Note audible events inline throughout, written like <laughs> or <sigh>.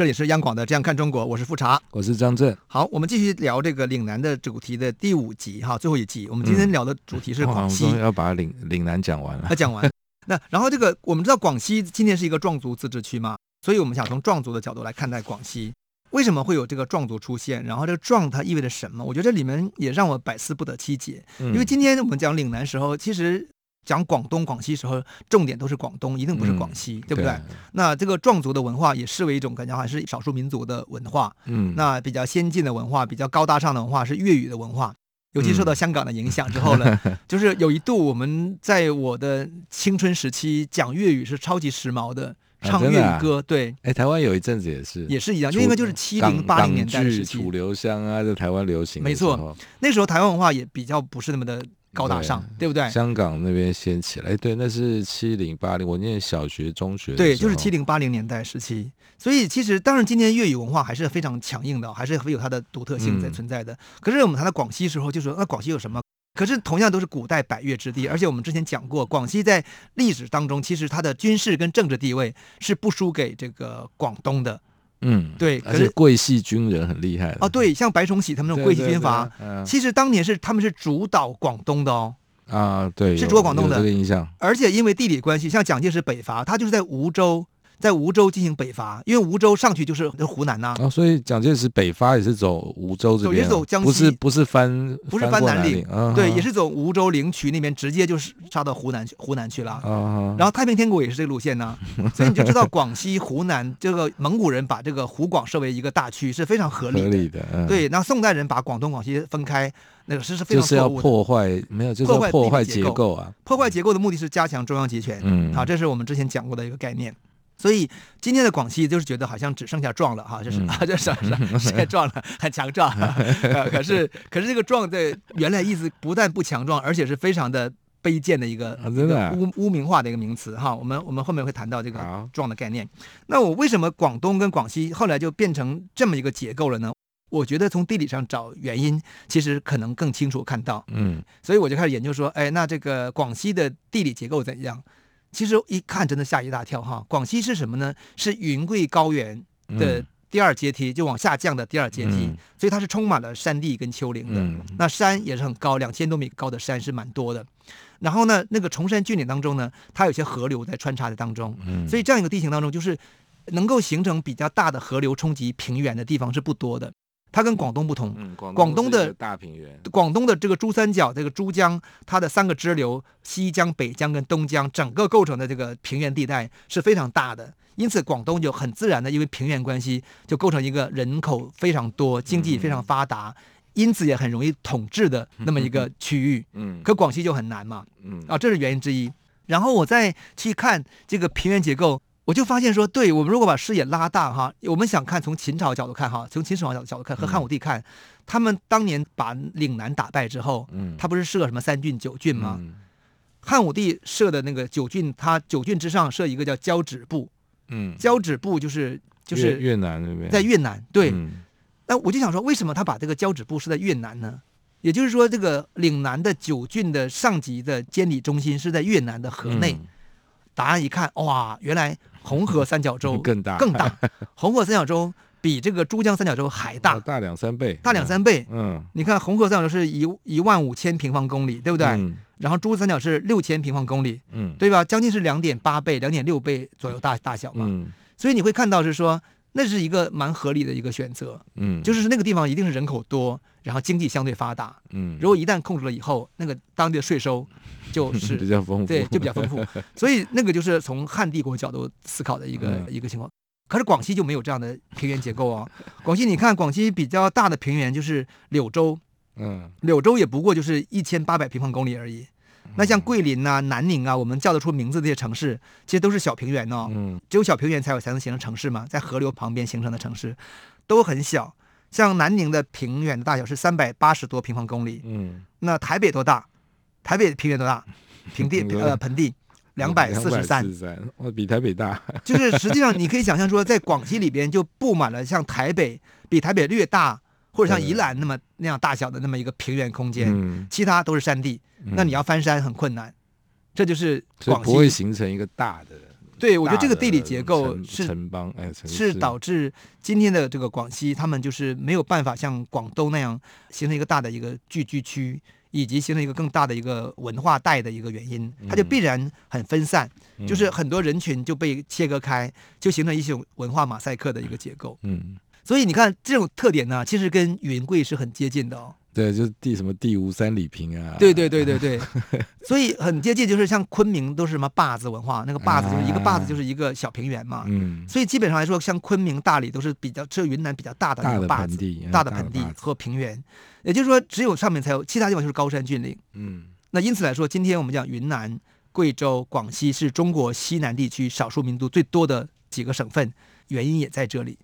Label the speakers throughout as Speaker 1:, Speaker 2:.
Speaker 1: 这里是央广的《这样看中国》，我是富察，
Speaker 2: 我是张震。
Speaker 1: 好，我们继续聊这个岭南的主题的第五集哈，最后一集。我们今天聊的主题是广西，
Speaker 2: 嗯、<laughs> 要把岭岭南讲完了。
Speaker 1: 那讲完，<laughs> 那然后这个我们知道广西今天是一个壮族自治区嘛，所以我们想从壮族的角度来看待广西，为什么会有这个壮族出现？然后这个壮它意味着什么？我觉得这里面也让我百思不得其解。因为今天我们讲岭南时候，其实。讲广东、广西时候，重点都是广东，一定不是广西，嗯、对不对？对，那这个壮族的文化也视为一种感觉，还是少数民族的文化。嗯，那比较先进的文化、比较高大上的文化是粤语的文化，尤其受到香港的影响之后呢，嗯、<laughs> 就是有一度我们在我的青春时期讲粤语是超级时髦的，唱粤语歌。对，
Speaker 2: 哎，台湾有一阵子也是，
Speaker 1: 也是一样，就应该就是七零八零年代的时期，
Speaker 2: 楚留香啊，在台湾流行。
Speaker 1: 没错，那时候台湾文化也比较不是那么的。高大上，对，对不对？
Speaker 2: 香港那边先起来，对，那是七零八零，我念小学、中学，
Speaker 1: 对，就是七零八零年代时期。所以其实，当然，今天粤语文化还是非常强硬的，还是会有它的独特性在存在的。嗯、可是我们谈到广西时候，就说那广西有什么？可是同样都是古代百越之地，而且我们之前讲过，广西在历史当中，其实它的军事跟政治地位是不输给这个广东的。嗯，对，可是
Speaker 2: 桂系军人很厉害
Speaker 1: 哦。对，像白崇禧他们那种桂系军阀，其实当年是他们是主导广东的哦。
Speaker 2: 啊，对，
Speaker 1: 是主导广东的
Speaker 2: 这个印象。
Speaker 1: 而且因为地理关系，像蒋介石北伐，他就是在梧州。在梧州进行北伐，因为梧州上去就是湖南
Speaker 2: 呐、所以蒋介石北伐也是走梧州这边，
Speaker 1: 也是走江西，
Speaker 2: 不是不是翻，
Speaker 1: 不是翻南岭，啊、对，也是走梧州灵渠那边，直接就是杀到湖南去，湖南去了。哦、然后太平天国也是这个路线呢、啊，<laughs> 所以你就知道广西、湖南这个蒙古人把这个湖广设为一个大区是非常合理的。合理的，嗯、对。那宋代人把广东、广西分开，那个是是非常错误。
Speaker 2: 就是要破坏，没有，就是破坏结构啊。
Speaker 1: 破坏结构的目的是加强中央集权。嗯，好，这是我们之前讲过的一个概念。所以今天的广西就是觉得好像只剩下壮了哈，就是、嗯、啊，<laughs> 就是 <laughs> 是现在壮了，很强壮。可是可是这个壮在原来意思不但不强壮，而且是非常的卑贱的一个、啊、真的污污名化的一个名词哈。我们我们后面会谈到这个壮的概念。那我为什么广东跟广西后来就变成这么一个结构了呢？我觉得从地理上找原因，其实可能更清楚看到。嗯，所以我就开始研究说，哎，那这个广西的地理结构怎样？其实一看真的吓一大跳哈，广西是什么呢？是云贵高原的第二阶梯，嗯、就往下降的第二阶梯，嗯、所以它是充满了山地跟丘陵的。嗯、那山也是很高，两千多米高的山是蛮多的。然后呢，那个崇山峻岭当中呢，它有些河流在穿插在当中，嗯、所以这样一个地形当中，就是能够形成比较大的河流冲击平原的地方是不多的。它跟广东不同，嗯、广东，的
Speaker 2: 大平原，
Speaker 1: 广东的这个珠三角这个珠江，它的三个支流西江、北江跟东江，整个构成的这个平原地带是非常大的，因此广东就很自然的因为平原关系，就构成一个人口非常多、经济非常发达，嗯、因此也很容易统治的那么一个区域。嗯，可广西就很难嘛。嗯，啊，这是原因之一。然后我再去看这个平原结构。我就发现说，对我们如果把视野拉大哈，我们想看从秦朝角度看哈，从秦始皇角角度看和汉武帝看，嗯、他们当年把岭南打败之后，嗯，他不是设什么三郡九郡吗？嗯、汉武帝设的那个九郡，他九郡之上设一个叫交趾部，嗯，交趾部就是就是
Speaker 2: 越南那边，
Speaker 1: 在越南对，那、嗯、我就想说，为什么他把这个交趾部设在越南呢？也就是说，这个岭南的九郡的上级的监理中心是在越南的河内。嗯、答案一看，哇，原来。红河三角洲更大，更大。红河三角洲比这个珠江三角洲还大，
Speaker 2: 大两三倍，
Speaker 1: 大两三倍。嗯，你看红河三角洲是一一万五千平方公里，对不对？嗯。然后珠三角是六千平方公里，嗯，对吧？将近是两点八倍、两点六倍左右大大小嘛。嗯。所以你会看到是说，那是一个蛮合理的一个选择。嗯。就是那个地方一定是人口多，然后经济相对发达。嗯。如果一旦控制了以后，那个当地的税收。<laughs> 就是
Speaker 2: 比较丰富，
Speaker 1: 对，就比较丰富，<laughs> 所以那个就是从汉帝国角度思考的一个、嗯、一个情况。可是广西就没有这样的平原结构哦。广西你看，广西比较大的平原就是柳州，嗯，柳州也不过就是一千八百平方公里而已。那像桂林啊、南宁啊，我们叫得出名字的这些城市，其实都是小平原哦。嗯，只有小平原才有才能形成城市嘛，在河流旁边形成的城市都很小。像南宁的平原的大小是三百八十多平方公里，
Speaker 2: 嗯，
Speaker 1: 那台北多大？台北平原多大？平地 <laughs> 呃盆地两百四十三，
Speaker 2: 哇，比台北大。
Speaker 1: 就是实际上你可以想象说，在广西里边就布满了像台北比台北略大，或者像宜兰那么那样大小的那么一个平原空间，
Speaker 2: 嗯、
Speaker 1: 其他都是山地，那你要翻山很困难。这就是广西
Speaker 2: 不会形成一个大的。
Speaker 1: 对，我觉得这个地理结构是
Speaker 2: 城邦，哎，
Speaker 1: 是导致今天的这个广西，他们就是没有办法像广东那样形成一个大的一个聚居区，以及形成一个更大的一个文化带的一个原因，它就必然很分散，
Speaker 2: 嗯、
Speaker 1: 就是很多人群就被切割开，就形成一种文化马赛克的一个结构。
Speaker 2: 嗯，
Speaker 1: 所以你看这种特点呢，其实跟云贵是很接近的哦。
Speaker 2: 对，就是地什么地无三里平啊。
Speaker 1: 对对对对对，<laughs> 所以很接近，就是像昆明都是什么坝子文化，那个坝子就是一个坝子就是一个小平原嘛。
Speaker 2: 嗯。
Speaker 1: 所以基本上来说，像昆明、大理都是比较这云南比较大的那个坝子，大的盆地和平原。也就是说，只有上面才有，其他地方就是高山峻岭。
Speaker 2: 嗯。
Speaker 1: 那因此来说，今天我们讲云南、贵州、广西是中国西南地区少数民族最多的几个省份，原因也在这里。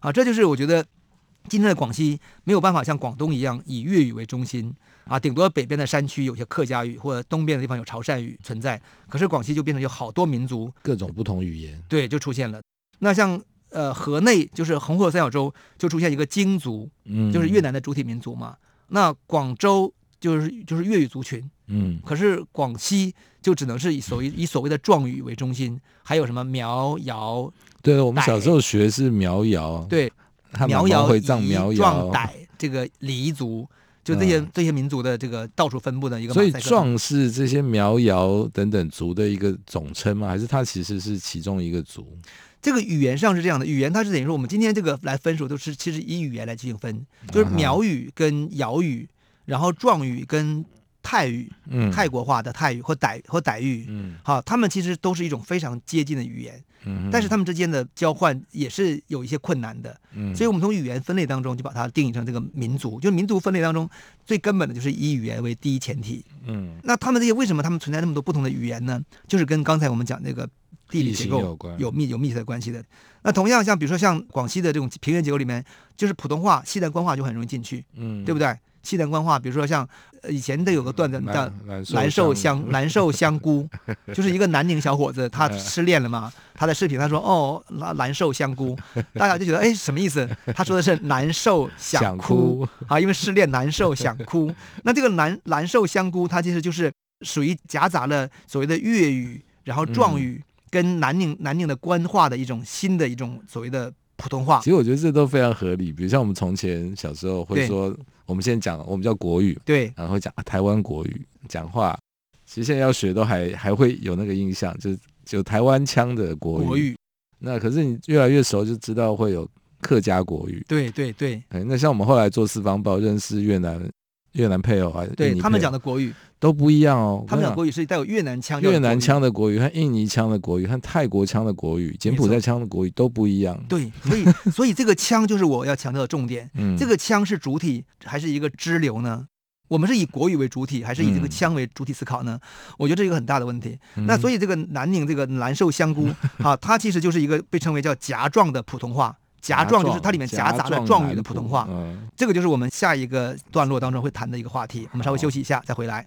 Speaker 1: 啊，这就是我觉得。今天的广西没有办法像广东一样以粤语为中心啊，顶多北边的山区有些客家语，或者东边的地方有潮汕语存在。可是广西就变成有好多民族，
Speaker 2: 各种不同语言，
Speaker 1: 对，就出现了。那像呃河内就是红河三角洲就出现一个京族，
Speaker 2: 嗯，
Speaker 1: 就是越南的主体民族嘛。那广州就是就是粤语族群，
Speaker 2: 嗯，
Speaker 1: 可是广西就只能是以所谓 <laughs> 以所谓的壮语为中心，还有什么苗瑶？
Speaker 2: 对，我们小时候学是苗瑶，
Speaker 1: 对。苗瑶、彝、壮、傣这个黎族，就这些、嗯、这些民族的这个到处分布的一个。
Speaker 2: 所以壮是这些苗瑶等等族的一个总称吗？还是它其实是其中一个族？
Speaker 1: 这个语言上是这样的，语言它是等于说我们今天这个来分数都是其实以语言来进行分，就是苗语跟瑶语，然后壮语跟泰语，
Speaker 2: 嗯，
Speaker 1: 泰国话的泰语或傣或傣语，
Speaker 2: 嗯，
Speaker 1: 好，他们其实都是一种非常接近的语言。但是他们之间的交换也是有一些困难的，
Speaker 2: 嗯，
Speaker 1: 所以我们从语言分类当中就把它定义成这个民族，就是民族分类当中最根本的就是以语言为第一前提，
Speaker 2: 嗯，
Speaker 1: 那他们这些为什么他们存在那么多不同的语言呢？就是跟刚才我们讲那个地理结构有密有密切的关系的。那同样像比如说像广西的这种平原结构里面，就是普通话、西南官话就很容易进去，
Speaker 2: 嗯，
Speaker 1: 对不对？西南官话，比如说像以前都有个段子叫
Speaker 2: 难
Speaker 1: 受香。兰寿香菇，<laughs> 就是一个南宁小伙子，他失恋了嘛，他的视频他说哦难受香菇，大家就觉得哎什么意思？他说的是难受想哭啊，因为失恋难受想哭。那这个难难受香菇，它其实就是属于夹杂了所谓的粤语，然后壮语跟南宁南宁的官话的一种新的一种所谓的普通话。
Speaker 2: 其实我觉得这都非常合理，比如像我们从前小时候会说。我们现在讲，我们叫国语，
Speaker 1: 对，
Speaker 2: 然后会讲台湾国语讲话。其实现在要学都还还会有那个印象，就是就台湾腔的国语。
Speaker 1: 国语。
Speaker 2: 那可是你越来越熟，就知道会有客家国语。
Speaker 1: 对对对。
Speaker 2: 哎，那像我们后来做四方报，认识越南越南配偶啊，
Speaker 1: 对他们讲的国语
Speaker 2: 都不一样哦。
Speaker 1: 他们讲国语是带有越南腔、
Speaker 2: 越南腔的国语和印尼腔的国语和泰国腔的国语、柬埔寨腔的国语都不一样。
Speaker 1: 对，所以 <laughs> 所以这个腔就是我要强调的重点。
Speaker 2: 嗯，
Speaker 1: 这个腔是主体还是一个支流呢？我们是以国语为主体，还是以这个腔为主体思考呢？嗯、我觉得这是一个很大的问题。
Speaker 2: 嗯、
Speaker 1: 那所以这个南宁这个兰寿香菇 <laughs> 啊，它其实就是一个被称为叫夹状的普通话。夹状就是它里面夹杂了壮语的普通话，
Speaker 2: 嗯，
Speaker 1: 这个就是我们下一个段落当中会谈的一个话题。我们稍微休息一下，再回来。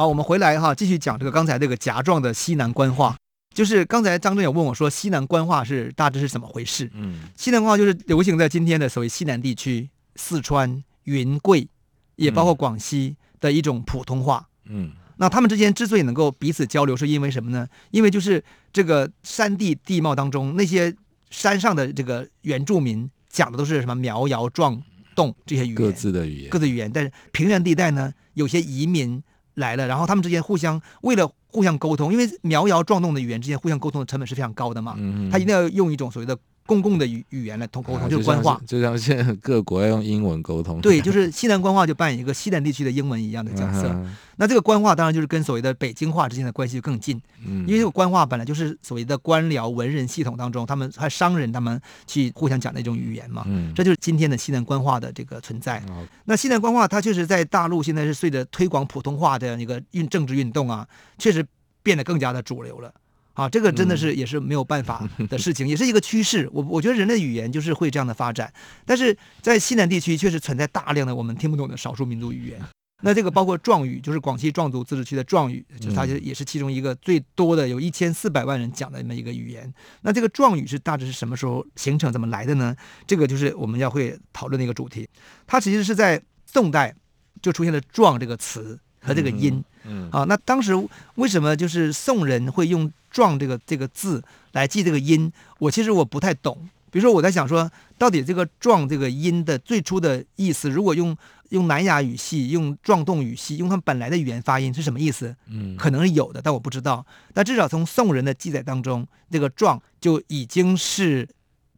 Speaker 1: 好，我们回来哈，继续讲这个刚才这个夹状的西南官话。就是刚才张正有问我说，西南官话是大致是怎么回事？嗯，西南官话就是流行在今天的所谓西南地区，四川、云贵，也包括广西的一种普通话。嗯，那他们之间之所以能够彼此交流，是因为什么呢？因为就是这个山地地貌当中，那些山上的这个原住民讲的都是什么苗瑶壮侗这些语言，
Speaker 2: 各自的语言，
Speaker 1: 各自语言。但是平原地带呢，有些移民来了，然后他们之间互相为了。互相沟通，因为苗瑶壮动的语言之间互相沟通的成本是非常高的嘛，嗯、他一定要用一种所谓的公共的语语言来通沟通，啊、就，是官话，
Speaker 2: 就像现在 <laughs> 各国要用英文沟通，
Speaker 1: 对，就是西南官话就扮演一个西南地区的英文一样的角色。嗯、那这个官话当然就是跟所谓的北京话之间的关系就更近，嗯，因为这个官话本来就是所谓的官僚文人系统当中，他们还商人他们去互相讲的一种语言嘛，嗯，这就是今天的西南官话的这个存在。嗯、那西南官话它确实在大陆现在是随着推广普通话的一个运政治运动啊，确实。变得更加的主流了，啊，这个真的是也是没有办法 <laughs> 的事情，嗯、也是一个趋势。我我觉得人类语言就是会这样的发展，但是在西南地区确实存在大量的我们听不懂的少数民族语言。那这个包括壮语，就是广西壮族自治区的壮语，就是它也是其中一个最多的，有一千四百万人讲的那么一个语言。那这个壮语是大致是什么时候形成、怎么来的呢？这个就是我们要会讨论的一个主题。它其实是在宋代就出现了“壮”这个词。和这个音，嗯，嗯啊，那当时为什么就是宋人会用“壮”这个这个字来记这个音？我其实我不太懂。比如说我在想说，到底这个“壮”这个音的最初的意思，如果用用南亚语系、用壮侗语系、用他们本来的语言发音是什么意思？嗯，可能是有的，但我不知道。但至少从宋人的记载当中，这个“壮”就已经是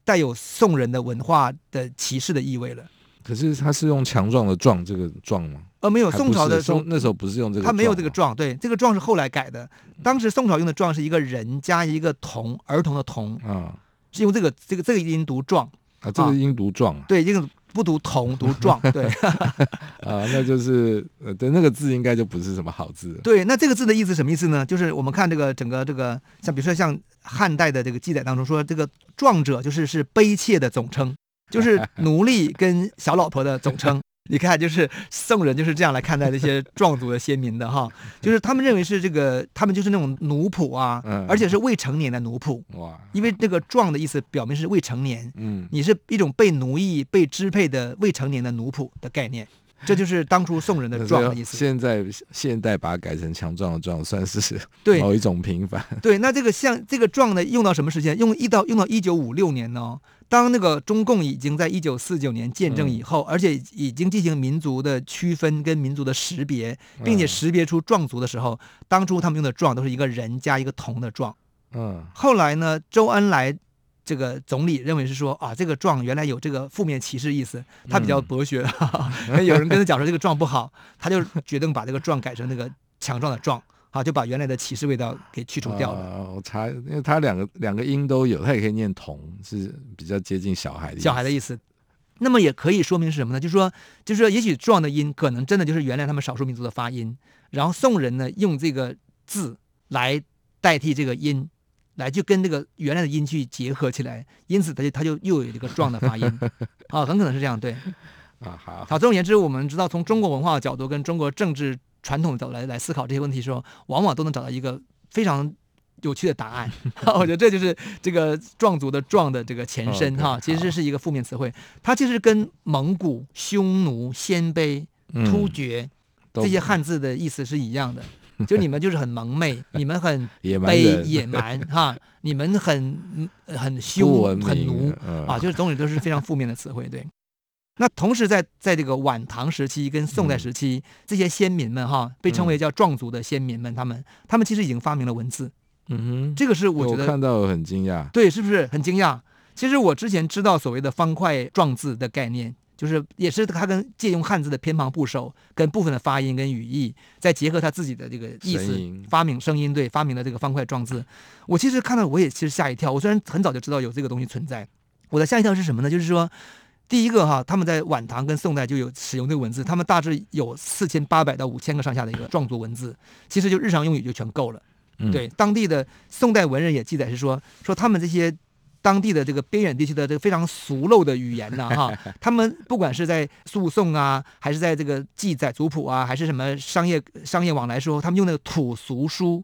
Speaker 1: 带有宋人的文化的歧视的意味了。
Speaker 2: 可是他是用强壮的“壮”这个“壮”吗？
Speaker 1: 呃，没有，宋朝的时候
Speaker 2: 那时候不是用这个，
Speaker 1: 他没有这个“状”，对，这个“状”是后来改的。当时宋朝用的“状”是一个人加一个童，儿童的“童”，啊，是用这个这个这个音读“状”
Speaker 2: 啊，这个音读“壮”，
Speaker 1: 对，这个不读“童”，读“状”，对，<laughs>
Speaker 2: 啊，那就是呃，对，那个字应该就不是什么好字。
Speaker 1: 对，那这个字的意思什么意思呢？就是我们看这个整个这个，像比如说像汉代的这个记载当中说，这个“壮者”就是是悲妾的总称。就是奴隶跟小老婆的总称，你看，就是宋人就是这样来看待这些 <laughs> 壮族的先民的哈，<laughs> 就是他们认为是这个，他们就是那种奴仆啊，而且是未成年的奴仆，哇，因为这个“壮”的意思表明是未成年，嗯，你是一种被奴役、被支配的未成年的奴仆的概念。这就是当初宋人的“壮”的意思。<laughs>
Speaker 2: 现在现代把它改成强壮的“壮”，算是某一种平凡。<laughs>
Speaker 1: 对，那这个像这个“壮”呢，用到什么时间？用一到用到一九五六年呢？当那个中共已经在一九四九年建政以后，嗯、而且已经进行民族的区分跟民族的识别，并且识别出壮族的时候，嗯、当初他们用的“壮”都是一个人加一个同的“壮”。嗯。后来呢，周恩来。这个总理认为是说啊，这个“壮”原来有这个负面歧视意思，他比较博学。<laughs> 嗯、有人跟他讲说这个“状”不好，他就决定把这个“状”改成那个强壮的“壮”，啊，就把原来的歧视味道给去除掉了。
Speaker 2: 呃、我查，因为他两个两个音都有，他也可以念“童”，是比较接近小孩的意思。
Speaker 1: 小孩的意思。那么也可以说明是什么呢？就是说，就是说，也许“壮”的音可能真的就是原来他们少数民族的发音，然后宋人呢用这个字来代替这个音。来就跟那个原来的音去结合起来，<laughs> 因此它就它就又有一个壮的发音，<laughs> 啊，很可能是这样，对，啊好，好，总而言之，我们知道从中国文化的角度跟中国政治传统的角度来来思考这些问题的时候，往往都能找到一个非常有趣的答案。<laughs> 我觉得这就是这个壮族的“壮”的这个前身哈，其实是一个负面词汇，它其实跟蒙古、匈奴、鲜卑、突厥这些汉字的意思是一样的。<laughs> 就你们就是很蒙昧，<laughs> 你们很卑野蛮 <laughs> 哈，你们很很凶很奴啊，就是总体都是非常负面的词汇。对，那同时在在这个晚唐时期跟宋代时期，这些先民们哈，被称为叫壮族的先民们，他们他们其实已经发明了文字。嗯哼，这个是我觉得
Speaker 2: 我看到很惊讶。
Speaker 1: 对，是不是很惊讶？其实我之前知道所谓的方块状字的概念。就是也是他跟借用汉字的偏旁部首，跟部分的发音跟语义，再结合他自己的这个意思，发明声音，对，发明的这个方块状字。我其实看到我也其实吓一跳。我虽然很早就知道有这个东西存在，我的吓一跳是什么呢？就是说，第一个哈，他们在晚唐跟宋代就有使用这个文字，他们大致有四千八百到五千个上下的一个壮族文字，其实就日常用语就全够了。嗯、对，当地的宋代文人也记载是说，说他们这些当地的这个边远地区的这个非常俗陋的语言呢、啊、哈，<laughs> 他们不管是在诉讼啊，还是在这个记载族谱啊，还是什么商业商业往来时候，他们用那个土俗书。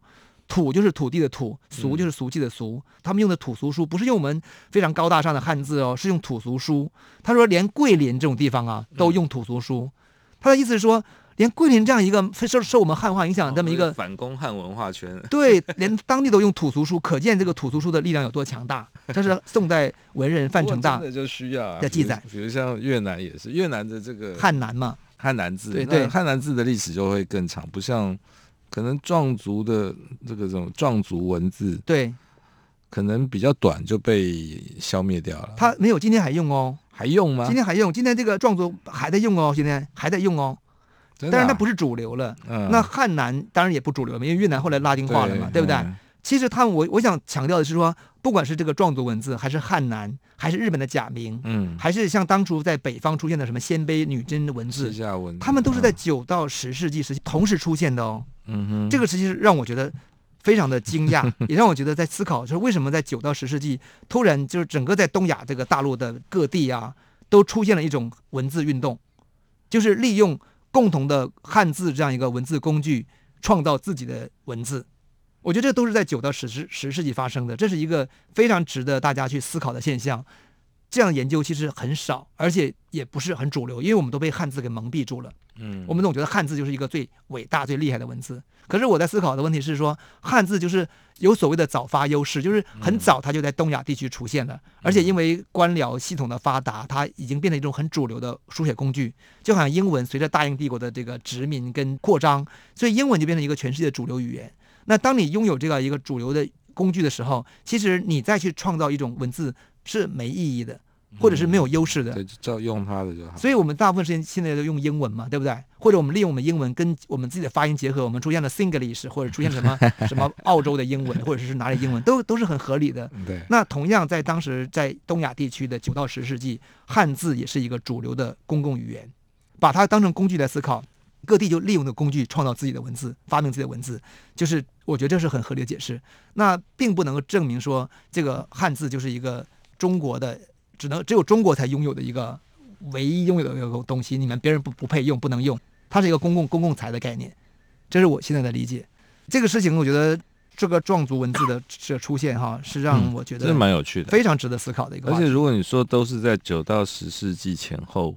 Speaker 1: 土就是土地的土，俗就是俗气的俗。嗯、他们用的土俗书不是用我们非常高大上的汉字哦，是用土俗书。他说，连桂林这种地方啊，都用土俗书。嗯、他的意思是说，连桂林这样一个非受受我们汉化影响这么一个、哦、
Speaker 2: 反攻汉文化圈，<laughs> <laughs>
Speaker 1: 对，连当地都用土俗书，可见这个土俗书的力量有多强大。<laughs> 这是宋代文人范成大的
Speaker 2: 就需要
Speaker 1: 的记载。
Speaker 2: 比如像越南也是，越南的这个
Speaker 1: 汉南嘛，
Speaker 2: 汉南字，
Speaker 1: 对对，
Speaker 2: 汉南字的历史就会更长，不像。可能壮族的这个这种壮族文字，
Speaker 1: 对，
Speaker 2: 可能比较短就被消灭掉了。
Speaker 1: 他没有，今天还用哦，
Speaker 2: 还用吗？
Speaker 1: 今天还用，今天这个壮族还在用哦，今天还在用哦。但是它不是主流了。嗯。那汉南当然也不主流了，因为越南后来拉丁化了嘛，对，不对？嗯。其实他们，我我想强调的是说，不管是这个壮族文字，还是汉南，还是日本的假名，嗯，还是像当初在北方出现的什么鲜卑女真的文字，他们都是在九到十世纪时期同时出现的哦。
Speaker 2: 嗯哼，
Speaker 1: 这个时期让我觉得非常的惊讶，<laughs> 也让我觉得在思考，就是为什么在九到十世纪突然就是整个在东亚这个大陆的各地啊，都出现了一种文字运动，就是利用共同的汉字这样一个文字工具，创造自己的文字。我觉得这都是在九到十十十世纪发生的，这是一个非常值得大家去思考的现象。这样的研究其实很少，而且也不是很主流，因为我们都被汉字给蒙蔽住了。嗯，我们总觉得汉字就是一个最伟大、最厉害的文字。可是我在思考的问题是说，汉字就是有所谓的早发优势，就是很早它就在东亚地区出现了，而且因为官僚系统的发达，它已经变成一种很主流的书写工具。就好像英文随着大英帝国的这个殖民跟扩张，所以英文就变成一个全世界的主流语言。那当你拥有这个一个主流的工具的时候，其实你再去创造一种文字是没意义的。或者是没有优势的，
Speaker 2: 对，照用它的就好。
Speaker 1: 所以我们大部分时间现在都用英文嘛，对不对？或者我们利用我们英文跟我们自己的发音结合，我们出现了 Singlish，或者出现什么 <laughs> 什么澳洲的英文，或者是哪里英文，都都是很合理的。
Speaker 2: 对。
Speaker 1: 那同样在当时在东亚地区的九到十世纪，汉字也是一个主流的公共语言，把它当成工具来思考，各地就利用的工具创造自己的文字，发明自己的文字，就是我觉得这是很合理的解释。那并不能够证明说这个汉字就是一个中国的。只能只有中国才拥有的一个唯一拥有的一个东西，你们别人不不配用，不能用。它是一个公共公共财的概念，这是我现在的理解。这个事情，我觉得这个壮族文字的这出现哈，<coughs> 是让我觉得
Speaker 2: 蛮有趣的，
Speaker 1: 非常值得思考的一个。
Speaker 2: 而且如果你说都是在九到十世纪前后，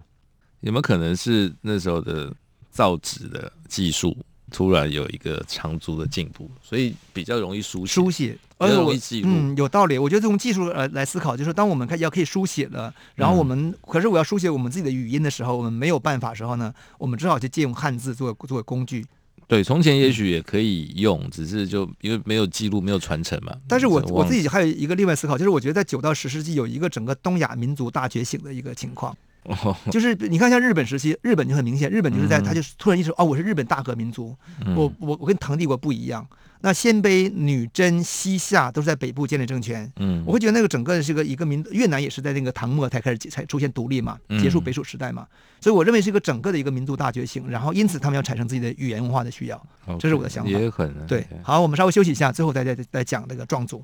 Speaker 2: 有没有可能是那时候的造纸的技术？突然有一个长足的进步，所以比较容易书写。
Speaker 1: 书写，而且我嗯有道理。我觉得从技术呃来思考，就是当我们开始要可以书写了，然后我们、嗯、可是我要书写我们自己的语音的时候，我们没有办法时候呢，我们只好去借用汉字作为作为工具。
Speaker 2: 对，从前也许也可以用，嗯、只是就因为没有记录，没有传承嘛。
Speaker 1: 但是我我自己还有一个另外思考，就是我觉得在九到十世纪有一个整个东亚民族大觉醒的一个情况。
Speaker 2: 哦，
Speaker 1: 就是你看，像日本时期，日本就很明显，日本就是在他就突然意识哦，我是日本大和民族，我我我跟唐帝国不一样。那鲜卑、女真、西夏都是在北部建立政权，嗯，我会觉得那个整个是个一个民，越南也是在那个唐末才开始才出现独立嘛，结束北蜀时代嘛，所以我认为是一个整个的一个民族大觉醒，然后因此他们要产生自己的语言文化的需要，这是我的想法。
Speaker 2: 也很
Speaker 1: 对，好，我们稍微休息一下，最后再再再讲这个壮族。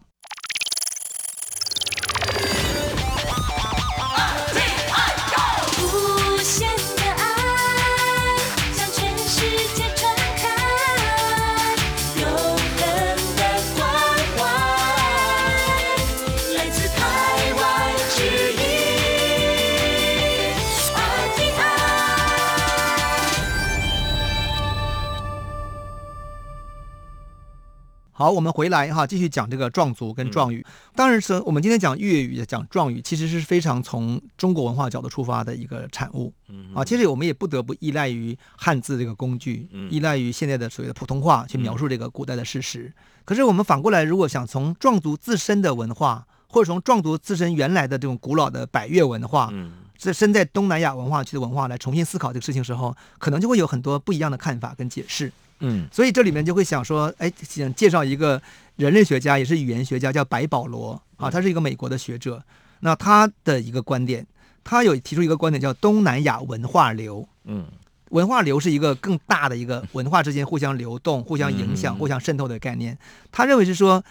Speaker 1: 好，我们回来哈，继续讲这个壮族跟壮语。当然是我们今天讲粤语、讲壮语，其实是非常从中国文化角度出发的一个产物。啊，其实我们也不得不依赖于汉字这个工具，依赖于现在的所谓的普通话去描述这个古代的事实。可是我们反过来，如果想从壮族自身的文化，或者从壮族自身原来的这种古老的百越文化，这身在东南亚文化区的文化来重新思考这个事情的时候，可能就会有很多不一样的看法跟解释。嗯，所以这里面就会想说，哎，想介绍一个人类学家，也是语言学家，叫白保罗啊，他是一个美国的学者。那他的一个观点，他有提出一个观点，叫东南亚文化流。嗯，文化流是一个更大的一个文化之间互相流动、<laughs> 互相影响、互相渗透的概念。他认为是说，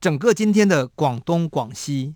Speaker 1: 整个今天的广东、广西、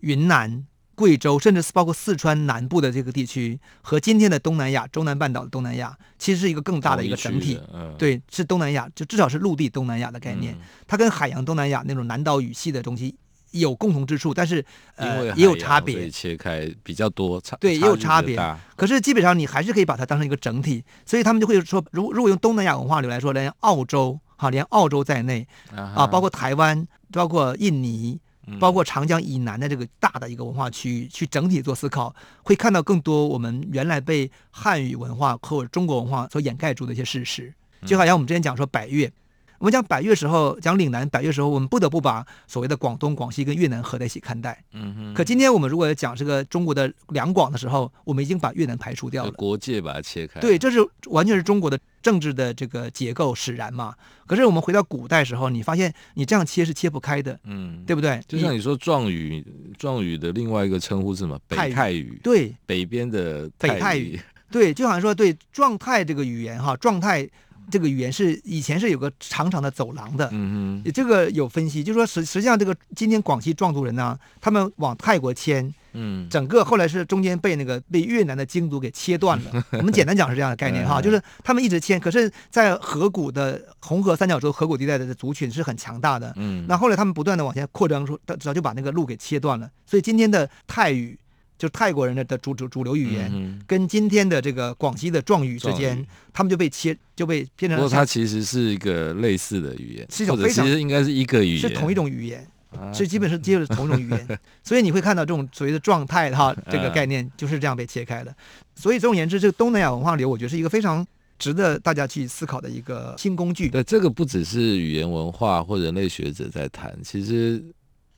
Speaker 1: 云南。贵州，甚至是包括四川南部的这个地区，和今天的东南亚、中南半岛的东南亚，其实是一个更大的一个整体。嗯、对，是东南亚，就至少是陆地东南亚的概念。嗯、它跟海洋东南亚那种南岛语系的东西有共同之处，但是呃也有差别。
Speaker 2: 切开比较多差，
Speaker 1: 对，也有差别。可是基本上你还是可以把它当成一个整体，所以他们就会说，如如果用东南亚文化流来说，连澳洲哈，连澳洲在内啊，啊，包括台湾，包括印尼。包括长江以南的这个大的一个文化区域，去整体做思考，会看到更多我们原来被汉语文化或者中国文化所掩盖住的一些事实。就好像我们之前讲说百越，我们讲百越时候，讲岭南百越时候，我们不得不把所谓的广东、广西跟越南合在一起看待。嗯哼。可今天我们如果讲这个中国的两广的时候，我们已经把越南排除掉了。
Speaker 2: 国界把它切开。
Speaker 1: 对，这是完全是中国的。政治的这个结构使然嘛，可是我们回到古代时候，你发现你这样切是切不开的，嗯，对不对？
Speaker 2: 就像你说壮语，壮语的另外一个称呼是什么？北泰语，
Speaker 1: 对，
Speaker 2: 北边的
Speaker 1: 北泰语，对，就好像说对状态这个语言哈，壮泰。这个语言是以前是有个长长的走廊的，嗯嗯，这个有分析，就是说实实际上这个今天广西壮族人呢，他们往泰国迁，嗯，整个后来是中间被那个被越南的京族给切断了。<laughs> 我们简单讲是这样的概念哈，<laughs> 就是他们一直迁，可是，在河谷的红河三角洲河谷地带的族群是很强大的，嗯，那后来他们不断的往前扩张，说早就把那个路给切断了，所以今天的泰语。就泰国人的的主主主流语言，嗯、跟今天的这个广西的壮语之间，他们就被切，就被变成。不过
Speaker 2: 它其实是一个类似的语言，
Speaker 1: 是一种非常，
Speaker 2: 其实应该是一个语言，
Speaker 1: 是同一种语言，是、啊、基本是接着同一种语言，<laughs> 所以你会看到这种所谓的状态哈，这个概念就是这样被切开的。所以总而言之，这个东南亚文化流，我觉得是一个非常值得大家去思考的一个新工具。
Speaker 2: 对，这个不只是语言文化或人类学者在谈，其实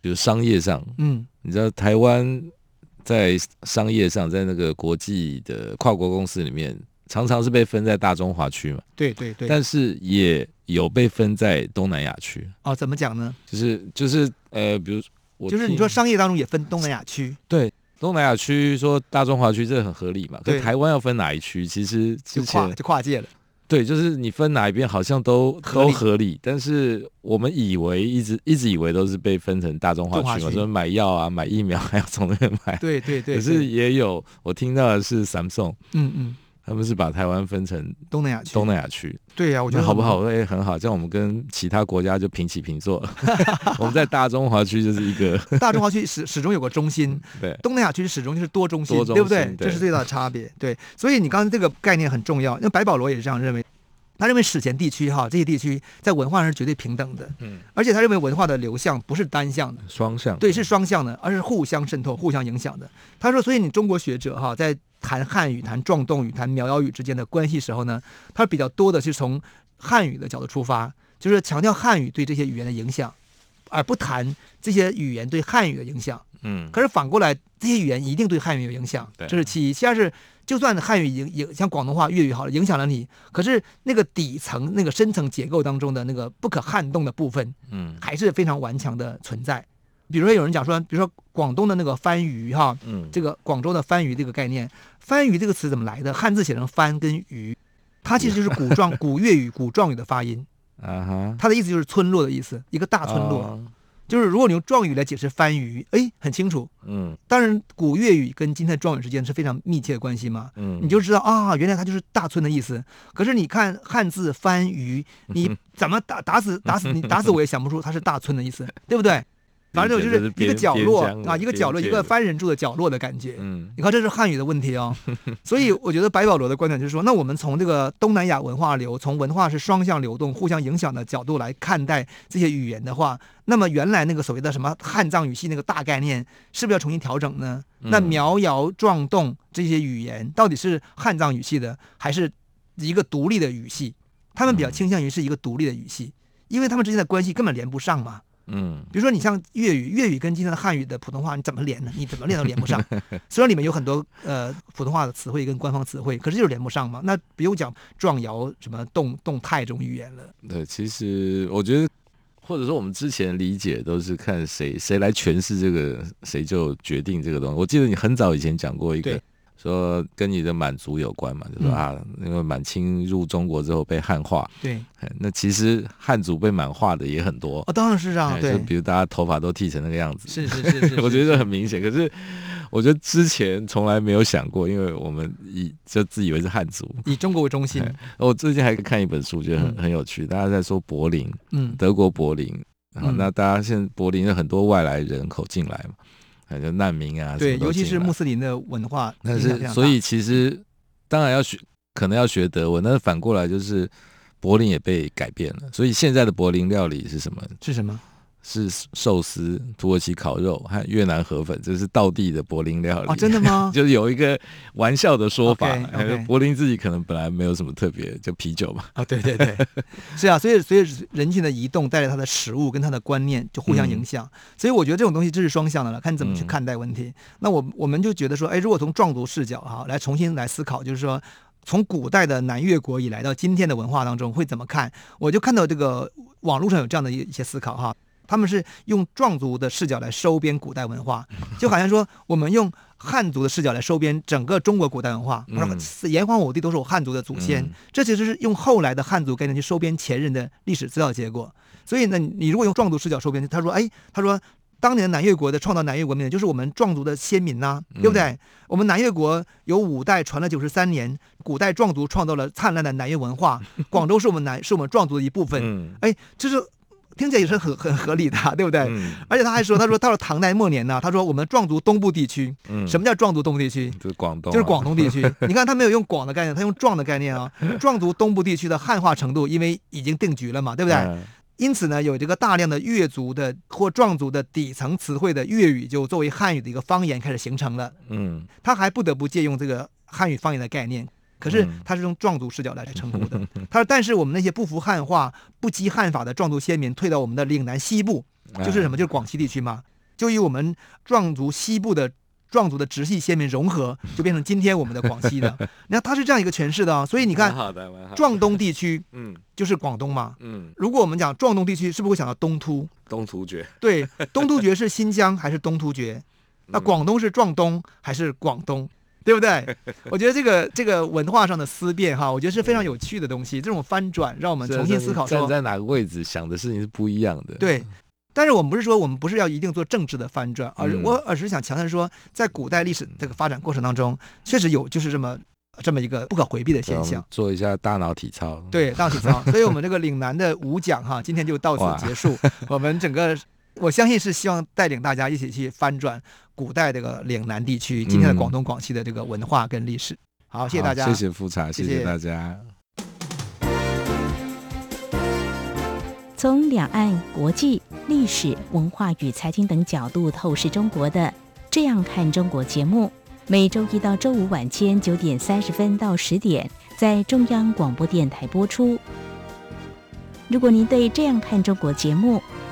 Speaker 2: 比如商业上，嗯，你知道台湾。在商业上，在那个国际的跨国公司里面，常常是被分在大中华区嘛。
Speaker 1: 对对对。
Speaker 2: 但是也有被分在东南亚区。
Speaker 1: 哦，怎么讲呢？
Speaker 2: 就是就是呃，比如我
Speaker 1: 就是你说商业当中也分东南亚区。
Speaker 2: 对，东南亚区说大中华区这很合理嘛。对。台湾要分哪一区？其实
Speaker 1: 就跨就跨界了。
Speaker 2: 对，就是你分哪一边好像都都合理，但是我们以为一直一直以为都是被分成大众化区嘛，说买药啊、买疫苗 <laughs> 还要从那边买。
Speaker 1: 对对对。
Speaker 2: 可是也有我听到的是 Samsung，嗯嗯，他们是把台湾分成
Speaker 1: 东南亚区。
Speaker 2: 东南亚区。
Speaker 1: 对呀，我觉得
Speaker 2: 好不好？也很好，这样我们跟其他国家就平起平坐了。<laughs> 我们在大中华区就是一个 <laughs>
Speaker 1: 大中华区始始终有个中心，对，东南亚区始终就是多中心，对不对？这是最大的差别。对，所以你刚才这个概念很重要，因为白保罗也是这样认为。他认为史前地区哈这些地区在文化上是绝对平等的，嗯，而且他认为文化的流向不是单向的，
Speaker 2: 双向，
Speaker 1: 对，是双向的，而是互相渗透、互相影响的。他说，所以你中国学者哈在谈汉语、谈壮动语、谈苗瑶语之间的关系时候呢，他比较多的是从汉语的角度出发，就是强调汉语对这些语言的影响，而不谈这些语言对汉语的影响。嗯，可是反过来，这些语言一定对汉语有影响，这是其一。其二是。就算汉语影影像广东话、粤语好了，影响了你，可是那个底层、那个深层结构当中的那个不可撼动的部分，嗯，还是非常顽强的存在。比如说有人讲说，比如说广东的那个番禺哈，嗯，这个广州的番禺这个概念，番禺这个词怎么来的？汉字写成番跟禺，它其实就是古壮 <laughs> 古粤语古壮语的发音，啊哈，它的意思就是村落的意思，一个大村落。哦就是如果你用壮语来解释番禺，哎，很清楚。嗯，当然古粤语跟今天的壮语之间是非常密切的关系嘛。嗯，你就知道啊，原来它就是大村的意思。可是你看汉字番禺，你 <laughs> 怎么打打死打死你打死我也想不出它是大村的意思，对不对？反正就是一个角落啊，一个角落，一个番人住的角落的感觉。嗯，你看这是汉语的问题哦。<laughs> 所以我觉得白保罗的观点就是说，那我们从这个东南亚文化流，从文化是双向流动、互相影响的角度来看待这些语言的话，那么原来那个所谓的什么汉藏语系那个大概念，是不是要重新调整呢？那苗瑶壮动这些语言到底是汉藏语系的，还是一个独立的语系？他们比较倾向于是一个独立的语系，因为他们之间的关系根本连不上嘛。嗯，比如说你像粤语，粤语跟今天的汉语的普通话，你怎么连呢？你怎么连都连不上。<laughs> 虽然里面有很多呃普通话的词汇跟官方词汇，可是就是连不上嘛。那不用讲壮瑶什么动动态这种语言了。
Speaker 2: 对，其实我觉得或者说我们之前理解都是看谁谁来诠释这个，谁就决定这个东西。我记得你很早以前讲过一个。说跟你的满族有关嘛？就说啊，因为满清入中国之后被汉化，
Speaker 1: 对，
Speaker 2: 那其实汉族被满化的也很多。
Speaker 1: 哦，当然是这样，对，
Speaker 2: 就比如大家头发都剃成那个样子，
Speaker 1: 是是是 <laughs> 是，
Speaker 2: 我觉得这很明显。可是我觉得之前从来没有想过，因为我们以就自以为是汉族，
Speaker 1: 以中国为中心。
Speaker 2: 我最近还看一本书，觉得很很有趣，大家在说柏林，
Speaker 1: 嗯，
Speaker 2: 德国柏林，那大家现在柏林有很多外来人口进来嘛。还有难民啊，
Speaker 1: 对，尤其是穆斯林的文化。
Speaker 2: 那是，所以其实当然要学，可能要学德文。但是反过来就是，柏林也被改变了。所以现在的柏林料理是什么？
Speaker 1: 是什么？
Speaker 2: 是寿司、土耳其烤肉和越南河粉，这是道地的柏林料理。
Speaker 1: 哦，真的吗？<laughs>
Speaker 2: 就是有一个玩笑的说法，okay,
Speaker 1: okay.
Speaker 2: 柏林自己可能本来没有什么特别，就啤酒嘛。
Speaker 1: 啊、哦，对对对，<laughs> 是啊，所以所以人群的移动带着他的食物跟他的观念就互相影响，嗯、所以我觉得这种东西这是双向的了，看你怎么去看待问题。嗯、那我我们就觉得说，哎，如果从壮族视角哈来重新来思考，就是说从古代的南越国以来到今天的文化当中会怎么看？我就看到这个网络上有这样的一一些思考哈。他们是用壮族的视角来收编古代文化，<laughs> 就好像说我们用汉族的视角来收编整个中国古代文化。我说炎黄五帝都是我汉族的祖先，这其实是用后来的汉族概念去收编前人的历史资料结果。所以呢，你如果用壮族视角收编，他说，哎，他说当年南越国的创造南越国民就是我们壮族的先民呐，对不对？我们南越国有五代传了九十三年，古代壮族创造了灿烂的南越文化，<laughs> 广州是我们南是我们壮族的一部分。哎，这是。听起来也是很很合理的，<laughs> 对不对？嗯、而且他还说，他说到了唐代末年呢，他说我们壮族东部地区，嗯、什么叫壮族东部地区？
Speaker 2: 就是广东、啊，
Speaker 1: 就是广东地区。<laughs> 你看他没有用广的概念，他用壮的概念啊。<laughs> 壮族东部地区的汉化程度，因为已经定局了嘛，对不对？嗯、因此呢，有这个大量的越族的或壮族的底层词汇的粤语，就作为汉语的一个方言开始形成了。嗯，他还不得不借用这个汉语方言的概念。可是他是用壮族视角来称呼的。<laughs> 他说：“但是我们那些不服汉化、不羁汉法的壮族先民，退到我们的岭南西部，就是什么？就是广西地区嘛。就与我们壮族西部的壮族的直系先民融合，就变成今天我们的广西的。<laughs> 你看他是这样一个诠释的啊。所以你看，壮东地区，嗯，就是广东嘛。嗯，如果我们讲壮东地区，是不是会想到东突？
Speaker 2: 东突厥。
Speaker 1: 对，东突厥是新疆还是东突厥？<laughs> 那广东是壮东还是广东？”对不对？<laughs> 我觉得这个这个文化上的思辨哈，我觉得是非常有趣的东西。这种翻转让我们重新思考说，
Speaker 2: 站在哪个位置想的事情是不一样的。
Speaker 1: 对，但是我们不是说我们不是要一定做政治的翻转，而我而是想强调说，在古代历史这个发展过程当中，确实有就是这么这么一个不可回避的现象。
Speaker 2: 做一下大脑体操。
Speaker 1: 对，大脑体操。所以我们这个岭南的五讲哈，今天就到此结束。我们整个。我相信是希望带领大家一起去翻转古代这个岭南地区今天的广东广西的这个文化跟历史。嗯、好，谢谢大家，
Speaker 2: 谢谢富察，谢谢大家。
Speaker 3: 从两岸、国际、历史文化与财经等角度透视中国的《这样看中国》节目，每周一到周五晚间九点三十分到十点在中央广播电台播出。如果您对《这样看中国》节目，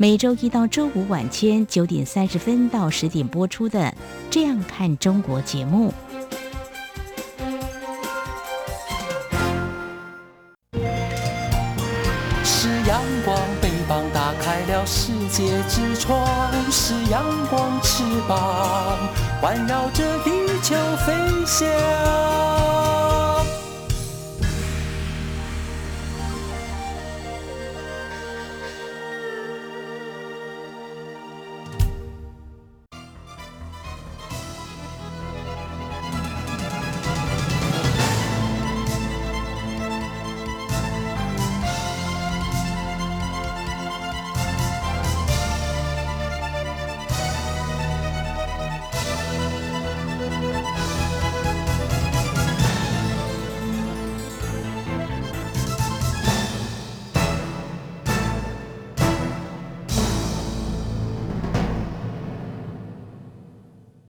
Speaker 3: 每周一到周五晚间九点三十分到十点播出的《这样看中国》节目。
Speaker 4: 是阳光，翅膀打开了世界之窗；是阳光，翅膀环绕着地球飞翔。